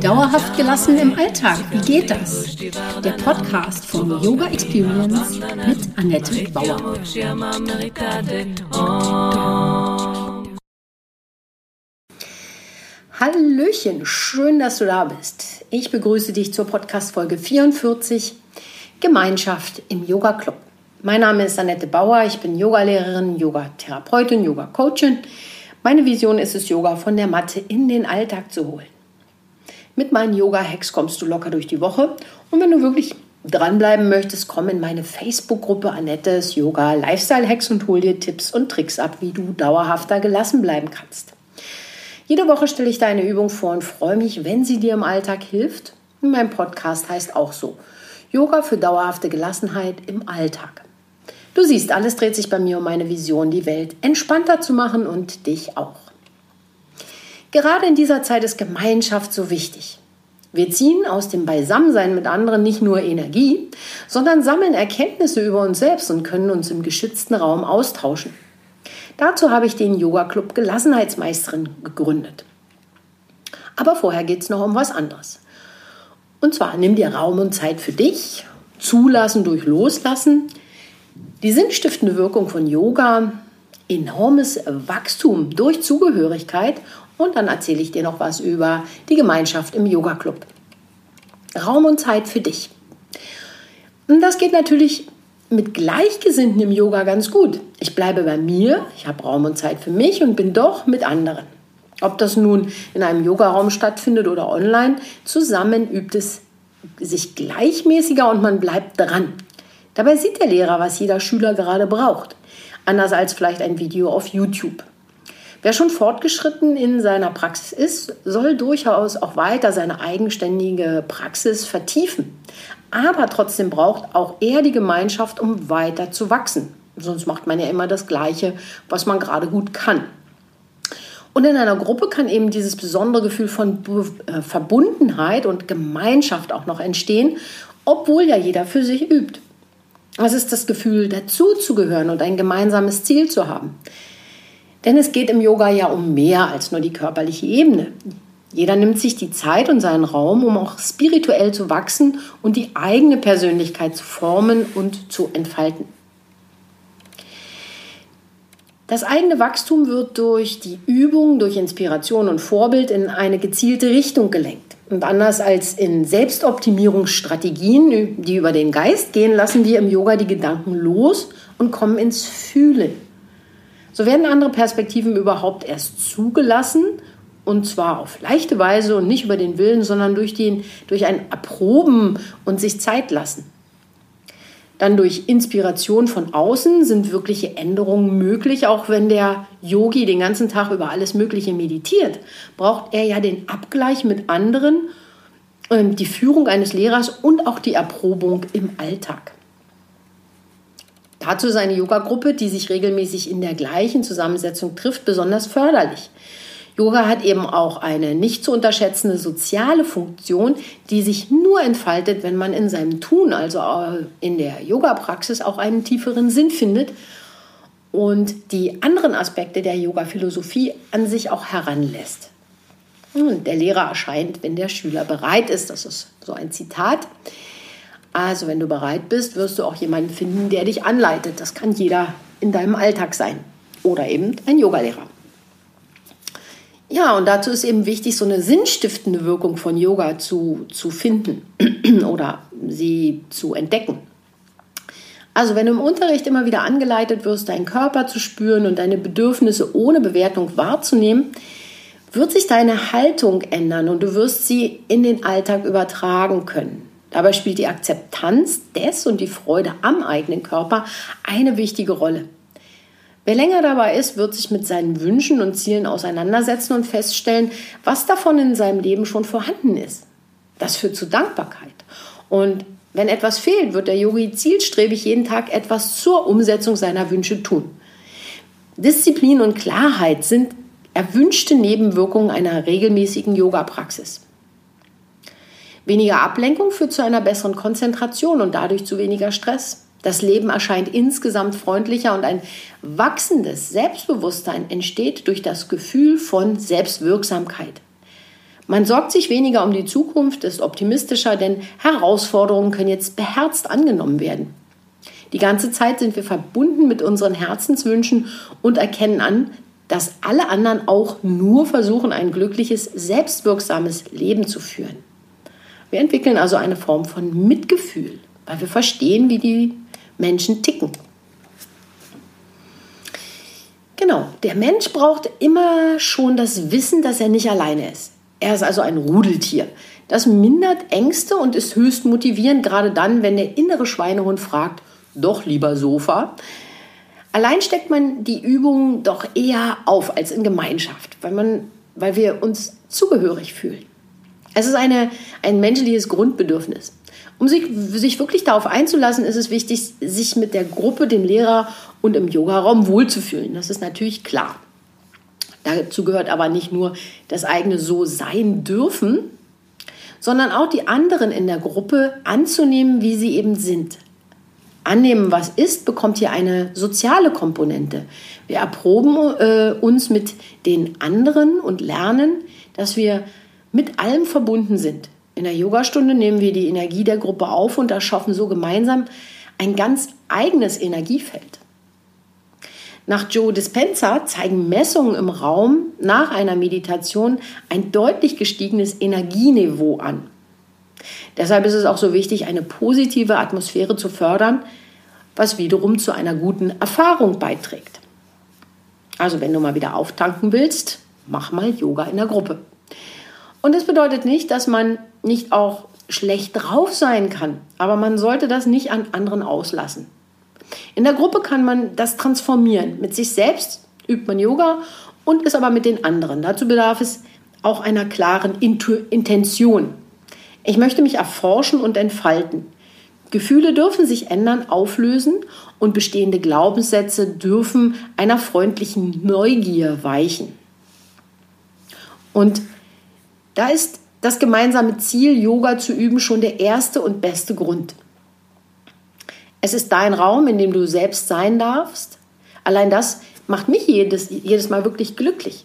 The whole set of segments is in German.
Dauerhaft gelassen im Alltag, wie geht das? Der Podcast von Yoga Experience mit Annette Bauer. Hallöchen, schön, dass du da bist. Ich begrüße dich zur Podcast Folge 44 Gemeinschaft im Yoga Club. Mein Name ist Annette Bauer, ich bin Yogalehrerin, Yogatherapeutin, Yoga-Coachin. Meine Vision ist es, Yoga von der Matte in den Alltag zu holen. Mit meinen Yoga-Hacks kommst du locker durch die Woche und wenn du wirklich dranbleiben möchtest, komm in meine Facebook-Gruppe Annettes Yoga Lifestyle Hacks und hol dir Tipps und Tricks ab, wie du dauerhafter gelassen bleiben kannst. Jede Woche stelle ich deine Übung vor und freue mich, wenn sie dir im Alltag hilft. mein Podcast heißt auch so. Yoga für dauerhafte Gelassenheit im Alltag. Du siehst, alles dreht sich bei mir um meine Vision, die Welt entspannter zu machen und dich auch. Gerade in dieser Zeit ist Gemeinschaft so wichtig. Wir ziehen aus dem Beisammensein mit anderen nicht nur Energie, sondern sammeln Erkenntnisse über uns selbst und können uns im geschützten Raum austauschen. Dazu habe ich den Yoga Club Gelassenheitsmeisterin gegründet. Aber vorher geht es noch um was anderes. Und zwar nimm dir Raum und Zeit für dich, zulassen durch Loslassen, die sinnstiftende Wirkung von Yoga, enormes Wachstum durch Zugehörigkeit und dann erzähle ich dir noch was über die Gemeinschaft im Yoga Club. Raum und Zeit für dich. Und das geht natürlich mit Gleichgesinnten im Yoga ganz gut. Ich bleibe bei mir, ich habe Raum und Zeit für mich und bin doch mit anderen. Ob das nun in einem Yogaraum stattfindet oder online, zusammen übt es sich gleichmäßiger und man bleibt dran. Dabei sieht der Lehrer, was jeder Schüler gerade braucht, anders als vielleicht ein Video auf YouTube. Wer schon fortgeschritten in seiner Praxis ist, soll durchaus auch weiter seine eigenständige Praxis vertiefen. Aber trotzdem braucht auch er die Gemeinschaft, um weiter zu wachsen. Sonst macht man ja immer das Gleiche, was man gerade gut kann. Und in einer Gruppe kann eben dieses besondere Gefühl von äh, Verbundenheit und Gemeinschaft auch noch entstehen, obwohl ja jeder für sich übt. Es ist das Gefühl, dazuzugehören und ein gemeinsames Ziel zu haben. Denn es geht im Yoga ja um mehr als nur die körperliche Ebene. Jeder nimmt sich die Zeit und seinen Raum, um auch spirituell zu wachsen und die eigene Persönlichkeit zu formen und zu entfalten. Das eigene Wachstum wird durch die Übung, durch Inspiration und Vorbild in eine gezielte Richtung gelenkt. Und anders als in Selbstoptimierungsstrategien, die über den Geist gehen, lassen wir im Yoga die Gedanken los und kommen ins Fühlen. So werden andere Perspektiven überhaupt erst zugelassen und zwar auf leichte Weise und nicht über den Willen, sondern durch, den, durch ein Erproben und sich Zeit lassen. Dann durch Inspiration von außen sind wirkliche Änderungen möglich. Auch wenn der Yogi den ganzen Tag über alles Mögliche meditiert, braucht er ja den Abgleich mit anderen, ähm, die Führung eines Lehrers und auch die Erprobung im Alltag. Dazu ist eine Yoga-Gruppe, die sich regelmäßig in der gleichen Zusammensetzung trifft, besonders förderlich. Yoga hat eben auch eine nicht zu unterschätzende soziale Funktion, die sich nur entfaltet, wenn man in seinem Tun, also in der Yoga-Praxis, auch einen tieferen Sinn findet und die anderen Aspekte der Yoga-Philosophie an sich auch heranlässt. Und der Lehrer erscheint, wenn der Schüler bereit ist. Das ist so ein Zitat. Also wenn du bereit bist, wirst du auch jemanden finden, der dich anleitet. Das kann jeder in deinem Alltag sein. Oder eben ein Yogalehrer. Ja, und dazu ist eben wichtig, so eine sinnstiftende Wirkung von Yoga zu, zu finden oder sie zu entdecken. Also wenn du im Unterricht immer wieder angeleitet wirst, deinen Körper zu spüren und deine Bedürfnisse ohne Bewertung wahrzunehmen, wird sich deine Haltung ändern und du wirst sie in den Alltag übertragen können. Dabei spielt die Akzeptanz des und die Freude am eigenen Körper eine wichtige Rolle. Wer länger dabei ist, wird sich mit seinen Wünschen und Zielen auseinandersetzen und feststellen, was davon in seinem Leben schon vorhanden ist. Das führt zu Dankbarkeit. Und wenn etwas fehlt, wird der Yogi zielstrebig jeden Tag etwas zur Umsetzung seiner Wünsche tun. Disziplin und Klarheit sind erwünschte Nebenwirkungen einer regelmäßigen Yoga-Praxis. Weniger Ablenkung führt zu einer besseren Konzentration und dadurch zu weniger Stress. Das Leben erscheint insgesamt freundlicher und ein wachsendes Selbstbewusstsein entsteht durch das Gefühl von Selbstwirksamkeit. Man sorgt sich weniger um die Zukunft, ist optimistischer, denn Herausforderungen können jetzt beherzt angenommen werden. Die ganze Zeit sind wir verbunden mit unseren Herzenswünschen und erkennen an, dass alle anderen auch nur versuchen, ein glückliches, selbstwirksames Leben zu führen. Wir entwickeln also eine Form von Mitgefühl, weil wir verstehen, wie die Menschen ticken. Genau, der Mensch braucht immer schon das Wissen, dass er nicht alleine ist. Er ist also ein Rudeltier. Das mindert Ängste und ist höchst motivierend, gerade dann, wenn der innere Schweinehund fragt, doch lieber Sofa. Allein steckt man die Übung doch eher auf als in Gemeinschaft, weil, man, weil wir uns zugehörig fühlen. Es ist eine, ein menschliches Grundbedürfnis. Um sich, sich wirklich darauf einzulassen, ist es wichtig, sich mit der Gruppe, dem Lehrer und im Yogaraum wohlzufühlen. Das ist natürlich klar. Dazu gehört aber nicht nur das eigene So sein dürfen, sondern auch die anderen in der Gruppe anzunehmen, wie sie eben sind. Annehmen, was ist, bekommt hier eine soziale Komponente. Wir erproben äh, uns mit den anderen und lernen, dass wir mit allem verbunden sind. In der Yogastunde nehmen wir die Energie der Gruppe auf und erschaffen so gemeinsam ein ganz eigenes Energiefeld. Nach Joe Dispenza zeigen Messungen im Raum nach einer Meditation ein deutlich gestiegenes Energieniveau an. Deshalb ist es auch so wichtig, eine positive Atmosphäre zu fördern, was wiederum zu einer guten Erfahrung beiträgt. Also wenn du mal wieder auftanken willst, mach mal Yoga in der Gruppe. Und das bedeutet nicht, dass man nicht auch schlecht drauf sein kann, aber man sollte das nicht an anderen auslassen. In der Gruppe kann man das transformieren. Mit sich selbst übt man Yoga und ist aber mit den anderen. Dazu bedarf es auch einer klaren Intu Intention. Ich möchte mich erforschen und entfalten. Gefühle dürfen sich ändern, auflösen und bestehende Glaubenssätze dürfen einer freundlichen Neugier weichen. Und da ist das gemeinsame Ziel, Yoga zu üben, schon der erste und beste Grund. Es ist dein Raum, in dem du selbst sein darfst. Allein das macht mich jedes, jedes Mal wirklich glücklich.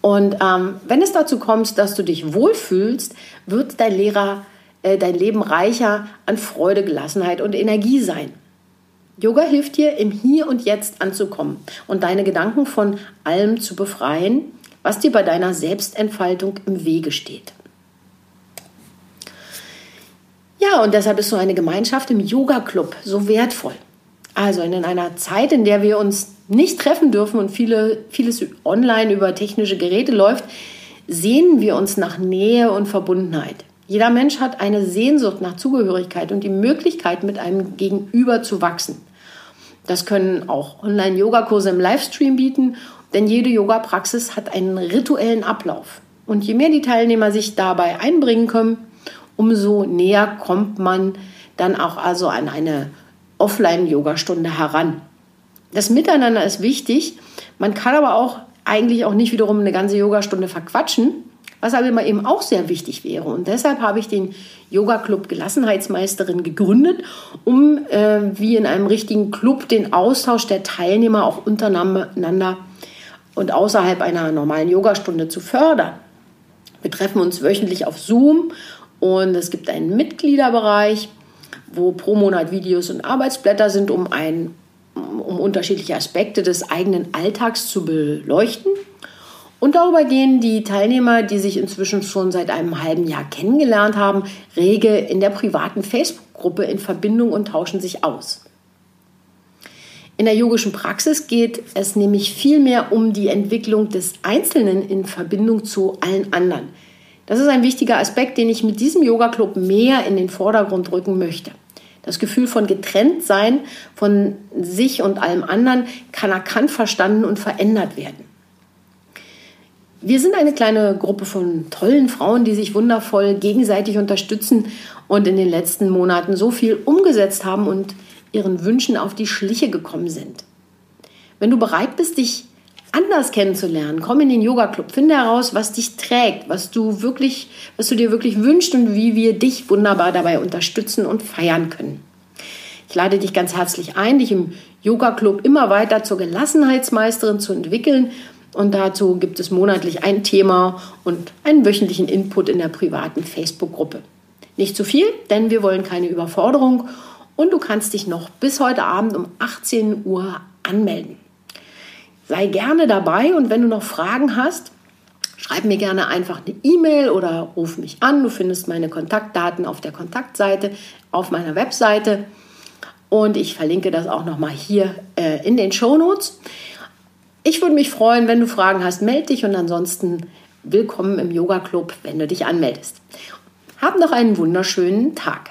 Und ähm, wenn es dazu kommt, dass du dich wohlfühlst, wird dein Lehrer, äh, dein Leben reicher an Freude, Gelassenheit und Energie sein. Yoga hilft dir, im Hier und Jetzt anzukommen und deine Gedanken von allem zu befreien, was dir bei deiner Selbstentfaltung im Wege steht. Ja, und deshalb ist so eine Gemeinschaft im Yoga-Club so wertvoll. Also in einer Zeit, in der wir uns nicht treffen dürfen und viele, vieles online über technische Geräte läuft, sehnen wir uns nach Nähe und Verbundenheit. Jeder Mensch hat eine Sehnsucht nach Zugehörigkeit und die Möglichkeit, mit einem Gegenüber zu wachsen. Das können auch Online-Yoga-Kurse im Livestream bieten denn jede Yoga-Praxis hat einen rituellen Ablauf. Und je mehr die Teilnehmer sich dabei einbringen können, umso näher kommt man dann auch also an eine Offline-Yoga-Stunde heran. Das Miteinander ist wichtig. Man kann aber auch eigentlich auch nicht wiederum eine ganze Yogastunde verquatschen, was aber immer eben auch sehr wichtig wäre. Und deshalb habe ich den Yoga Club Gelassenheitsmeisterin gegründet, um äh, wie in einem richtigen Club den Austausch der Teilnehmer auch untereinander und außerhalb einer normalen Yogastunde zu fördern. Wir treffen uns wöchentlich auf Zoom und es gibt einen Mitgliederbereich, wo pro Monat Videos und Arbeitsblätter sind, um, ein, um unterschiedliche Aspekte des eigenen Alltags zu beleuchten. Und darüber gehen die Teilnehmer, die sich inzwischen schon seit einem halben Jahr kennengelernt haben, rege in der privaten Facebook-Gruppe in Verbindung und tauschen sich aus. In der yogischen Praxis geht es nämlich vielmehr um die Entwicklung des Einzelnen in Verbindung zu allen anderen. Das ist ein wichtiger Aspekt, den ich mit diesem Yoga-Club mehr in den Vordergrund rücken möchte. Das Gefühl von Getrenntsein von sich und allem anderen kann erkannt, verstanden und verändert werden. Wir sind eine kleine Gruppe von tollen Frauen, die sich wundervoll gegenseitig unterstützen und in den letzten Monaten so viel umgesetzt haben und ihren Wünschen auf die Schliche gekommen sind. Wenn du bereit bist, dich anders kennenzulernen, komm in den Yoga Club, finde heraus, was dich trägt, was du wirklich, was du dir wirklich wünschst und wie wir dich wunderbar dabei unterstützen und feiern können. Ich lade dich ganz herzlich ein, dich im Yoga Club immer weiter zur Gelassenheitsmeisterin zu entwickeln. Und dazu gibt es monatlich ein Thema und einen wöchentlichen Input in der privaten Facebook-Gruppe. Nicht zu viel, denn wir wollen keine Überforderung und du kannst dich noch bis heute Abend um 18 Uhr anmelden. Sei gerne dabei und wenn du noch Fragen hast, schreib mir gerne einfach eine E-Mail oder ruf mich an. Du findest meine Kontaktdaten auf der Kontaktseite auf meiner Webseite und ich verlinke das auch noch mal hier äh, in den Show Notes. Ich würde mich freuen, wenn du Fragen hast, melde dich und ansonsten willkommen im Yoga Club, wenn du dich anmeldest. Hab noch einen wunderschönen Tag.